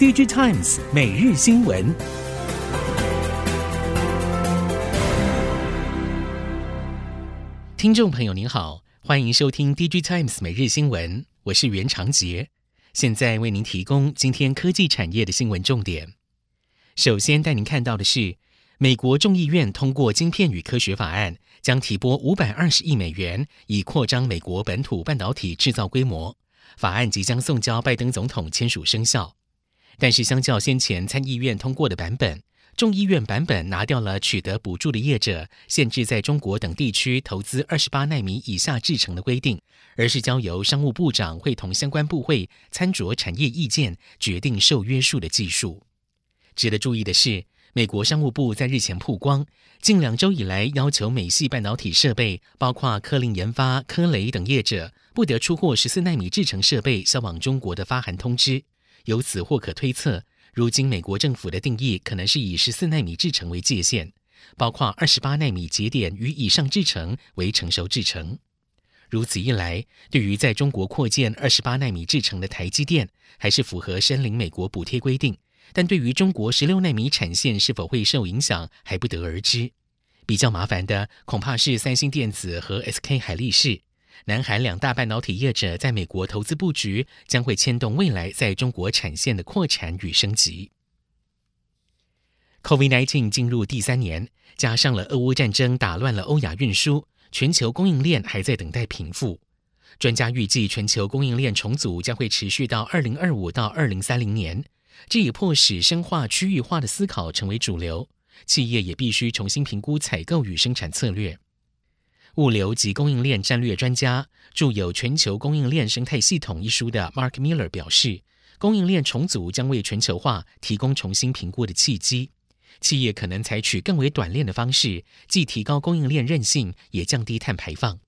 DigiTimes 每日新闻，听众朋友您好，欢迎收听 DigiTimes 每日新闻，我是袁长杰，现在为您提供今天科技产业的新闻重点。首先带您看到的是，美国众议院通过《晶片与科学法案》，将提拨五百二十亿美元，以扩张美国本土半导体制造规模。法案即将送交拜登总统签署生效。但是，相较先前参议院通过的版本，众议院版本拿掉了取得补助的业者限制在中国等地区投资二十八奈米以下制程的规定，而是交由商务部长会同相关部会参酌产业意见，决定受约束的技术。值得注意的是，美国商务部在日前曝光，近两周以来要求美系半导体设备，包括科林研发、科雷等业者，不得出货十四奈米制程设备销往中国的发函通知。由此或可推测，如今美国政府的定义可能是以十四纳米制程为界限，包括二十八纳米节点与以上制程为成熟制程。如此一来，对于在中国扩建二十八纳米制程的台积电，还是符合申领美国补贴规定；但对于中国十六纳米产线是否会受影响，还不得而知。比较麻烦的，恐怕是三星电子和 SK 海力士。南韩两大半导体业者在美国投资布局，将会牵动未来在中国产线的扩产与升级。COVID-19 进入第三年，加上了俄乌战争打乱了欧亚运输，全球供应链还在等待平复。专家预计，全球供应链重组将会持续到二零二五到二零三零年，这也迫使深化区域化的思考成为主流，企业也必须重新评估采购与生产策略。物流及供应链战略专家、著有《全球供应链生态系统》一书的 Mark Miller 表示，供应链重组将为全球化提供重新评估的契机。企业可能采取更为短链的方式，既提高供应链韧性，也降低碳排放。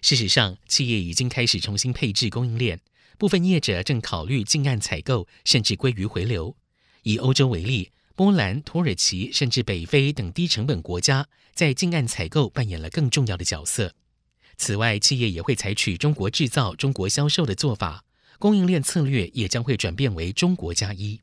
事实上，企业已经开始重新配置供应链，部分业者正考虑近岸采购，甚至归于回流。以欧洲为例。波兰、土耳其甚至北非等低成本国家，在近岸采购扮演了更重要的角色。此外，企业也会采取“中国制造、中国销售”的做法，供应链策略也将会转变为“中国加一”。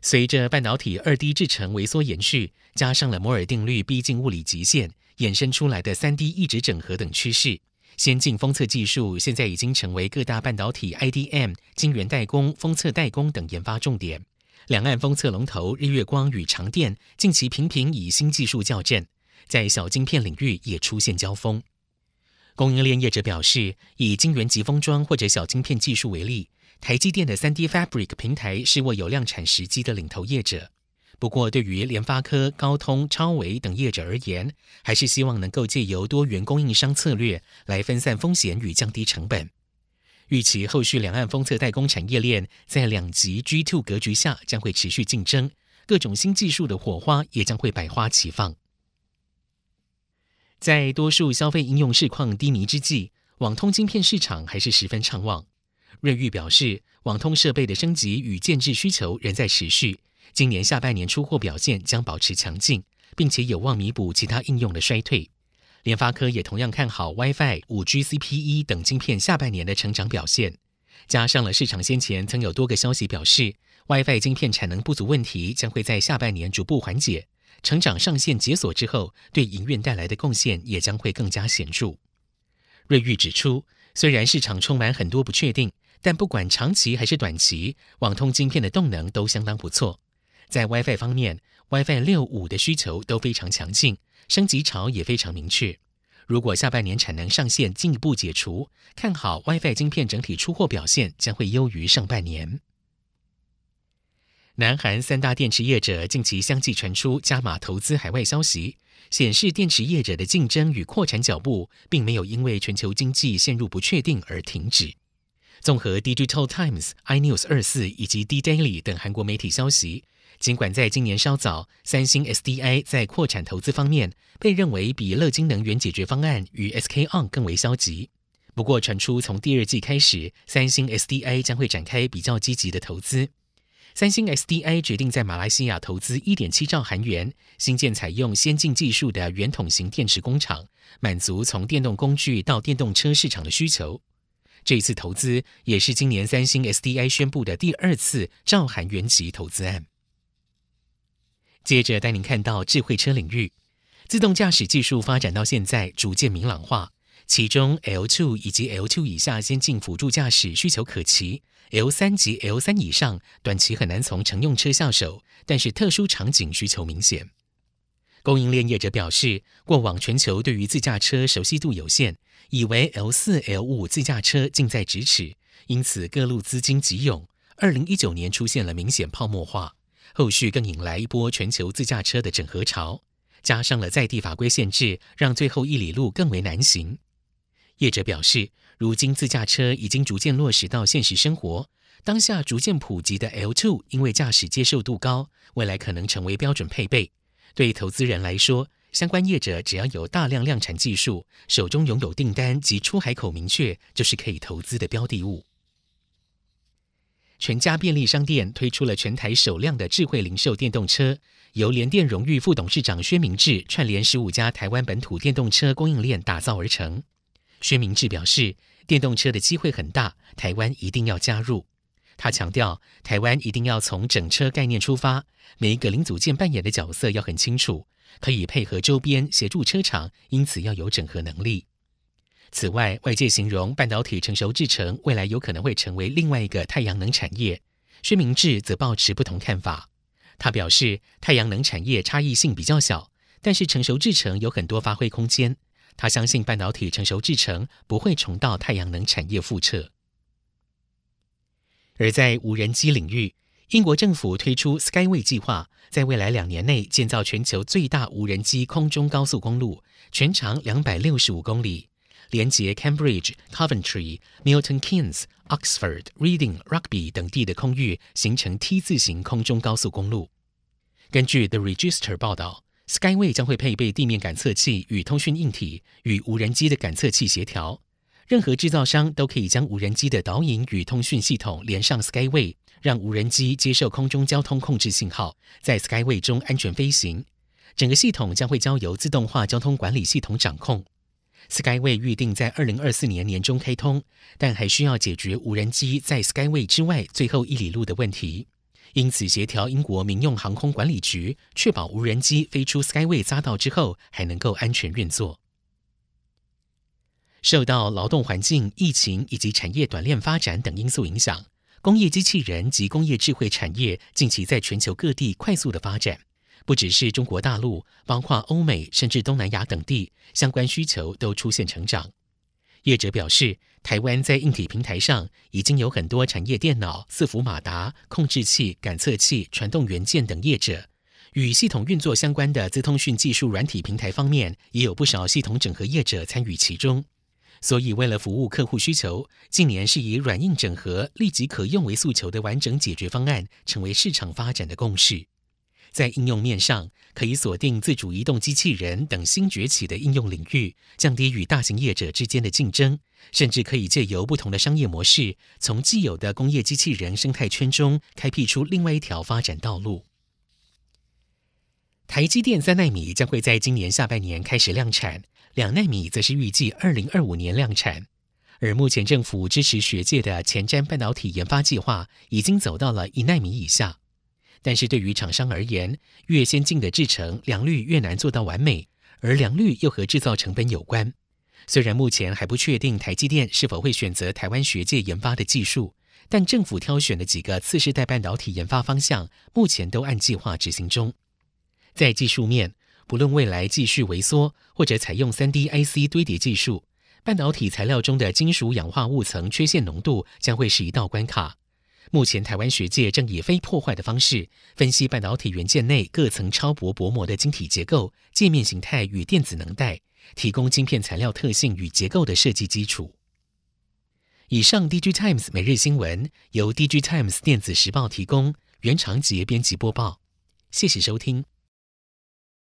随着半导体二 D 制程微缩延续，加上了摩尔定律逼近物理极限，衍生出来的三 D 异质整合等趋势，先进封测技术现在已经成为各大半导体 IDM、晶圆代工、封测代工等研发重点。两岸封测龙头日月光与长电近期频频以新技术校正，在小晶片领域也出现交锋。供应链业者表示，以晶圆级封装或者小晶片技术为例，台积电的 3D Fabric 平台是握有量产时机的领头业者。不过，对于联发科、高通、超微等业者而言，还是希望能够借由多元供应商策略来分散风险与降低成本。预期后续两岸封测代工产业链在两极 G two 格局下将会持续竞争，各种新技术的火花也将会百花齐放。在多数消费应用市况低迷之际，网通晶片市场还是十分畅旺。瑞昱表示，网通设备的升级与建置需求仍在持续，今年下半年出货表现将保持强劲，并且有望弥补其他应用的衰退。联发科也同样看好 WiFi、5G CPE 等晶片下半年的成长表现，加上了市场先前曾有多个消息表示 WiFi 晶片产能不足问题将会在下半年逐步缓解，成长上限解锁之后，对营运带来的贡献也将会更加显著。瑞昱指出，虽然市场充满很多不确定，但不管长期还是短期，网通晶片的动能都相当不错。在 WiFi 方面，WiFi 六、五的需求都非常强劲。升级潮也非常明确。如果下半年产能上限进一步解除，看好 WiFi 晶片整体出货表现将会优于上半年。南韩三大电池业者近期相继传出加码投资海外消息，显示电池业者的竞争与扩产脚步并没有因为全球经济陷入不确定而停止。综合 Digital Times、iNews 二四以及 D Daily 等韩国媒体消息。尽管在今年稍早，三星 SDI 在扩产投资方面被认为比乐金能源解决方案与 SK On 更为消极。不过传出从第二季开始，三星 SDI 将会展开比较积极的投资。三星 SDI 决定在马来西亚投资一点七兆韩元，新建采用先进技术的圆筒型电池工厂，满足从电动工具到电动车市场的需求。这一次投资也是今年三星 SDI 宣布的第二次兆韩元级投资案。接着带您看到智慧车领域，自动驾驶技术发展到现在逐渐明朗化，其中 L2 以及 L2 以下先进辅助驾驶需求可期，L3 及 L3 以上短期很难从乘用车下手，但是特殊场景需求明显。供应链业者表示，过往全球对于自驾车熟悉度有限，以为 L4、L5 自驾车近在咫尺，因此各路资金急涌。二零一九年出现了明显泡沫化。后续更引来一波全球自驾车的整合潮，加上了在地法规限制，让最后一里路更为难行。业者表示，如今自驾车已经逐渐落实到现实生活，当下逐渐普及的 L2，因为驾驶接受度高，未来可能成为标准配备。对投资人来说，相关业者只要有大量量产技术，手中拥有订单及出海口明确，就是可以投资的标的物。全家便利商店推出了全台首辆的智慧零售电动车，由联电荣誉副董事长薛明志串联十五家台湾本土电动车供应链打造而成。薛明志表示，电动车的机会很大，台湾一定要加入。他强调，台湾一定要从整车概念出发，每一个零组件扮演的角色要很清楚，可以配合周边协助车厂，因此要有整合能力。此外，外界形容半导体成熟制程未来有可能会成为另外一个太阳能产业。薛明志则抱持不同看法。他表示，太阳能产业差异性比较小，但是成熟制程有很多发挥空间。他相信半导体成熟制程不会重蹈太阳能产业覆辙。而在无人机领域，英国政府推出 Skyway 计划，在未来两年内建造全球最大无人机空中高速公路，全长两百六十五公里。连接 Cambridge、Coventry、Milton Keynes、Oxford、Reading、Rugby 等地的空域，形成 T 字形空中高速公路。根据 The Register 报道，Skyway 将会配备地面感测器与通讯硬体，与无人机的感测器协调。任何制造商都可以将无人机的导引与通讯系统连上 Skyway，让无人机接受空中交通控制信号，在 Skyway 中安全飞行。整个系统将会交由自动化交通管理系统掌控。Skyway 预定在二零二四年年中开通，但还需要解决无人机在 Skyway 之外最后一里路的问题，因此协调英国民用航空管理局，确保无人机飞出 Skyway 匝道之后还能够安全运作。受到劳动环境、疫情以及产业短链发展等因素影响，工业机器人及工业智慧产业近期在全球各地快速的发展。不只是中国大陆，包括欧美甚至东南亚等地，相关需求都出现成长。业者表示，台湾在硬体平台上已经有很多产业电脑、伺服马达、控制器、感测器、传动元件等业者，与系统运作相关的资通讯技术软体平台方面，也有不少系统整合业者参与其中。所以，为了服务客户需求，近年是以软硬整合、立即可用为诉求的完整解决方案，成为市场发展的共识。在应用面上，可以锁定自主移动机器人等新崛起的应用领域，降低与大型业者之间的竞争，甚至可以借由不同的商业模式，从既有的工业机器人生态圈中开辟出另外一条发展道路。台积电三纳米将会在今年下半年开始量产，两纳米则是预计二零二五年量产。而目前政府支持学界的前瞻半导体研发计划，已经走到了一纳米以下。但是对于厂商而言，越先进的制程良率越难做到完美，而良率又和制造成本有关。虽然目前还不确定台积电是否会选择台湾学界研发的技术，但政府挑选的几个次世代半导体研发方向，目前都按计划执行中。在技术面，不论未来继续微缩或者采用 3D IC 堆叠技术，半导体材料中的金属氧化物层缺陷浓度将会是一道关卡。目前，台湾学界正以非破坏的方式分析半导体元件内各层超薄薄膜的晶体结构、界面形态与电子能带，提供晶片材料特性与结构的设计基础。以上，DG Times 每日新闻由 DG Times 电子时报提供，原长杰编辑播报。谢谢收听。